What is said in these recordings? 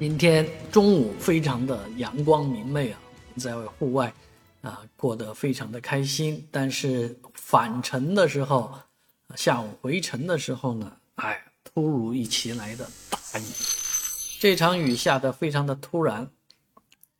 今天中午非常的阳光明媚啊，在户外啊过得非常的开心。但是返程的时候，下午回程的时候呢，哎，突如其来的大雨，这场雨下得非常的突然。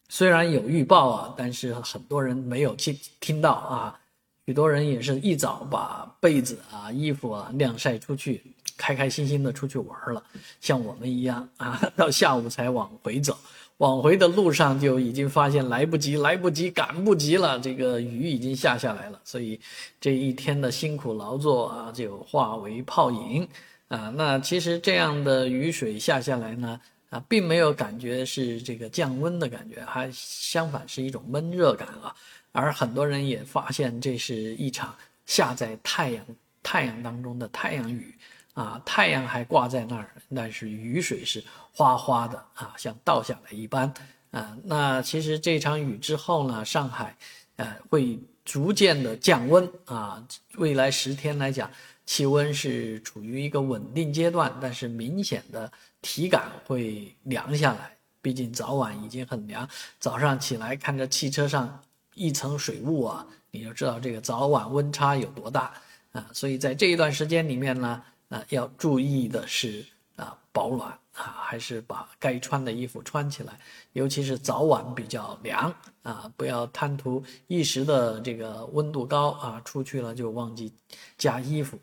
虽然有预报啊，但是很多人没有听听到啊，许多人也是一早把被子啊、衣服啊晾晒出去。开开心心的出去玩了，像我们一样啊，到下午才往回走。往回的路上就已经发现来不及，来不及，赶不及了。这个雨已经下下来了，所以这一天的辛苦劳作啊，就化为泡影啊。那其实这样的雨水下下来呢，啊，并没有感觉是这个降温的感觉，还相反是一种闷热感啊。而很多人也发现，这是一场下在太阳太阳当中的太阳雨。啊，太阳还挂在那儿，但是雨水是哗哗的啊，像倒下来一般啊。那其实这场雨之后呢，上海，呃，会逐渐的降温啊。未来十天来讲，气温是处于一个稳定阶段，但是明显的体感会凉下来。毕竟早晚已经很凉，早上起来看着汽车上一层水雾啊，你就知道这个早晚温差有多大啊。所以在这一段时间里面呢。啊，要注意的是啊，保暖啊，还是把该穿的衣服穿起来，尤其是早晚比较凉啊，不要贪图一时的这个温度高啊，出去了就忘记加衣服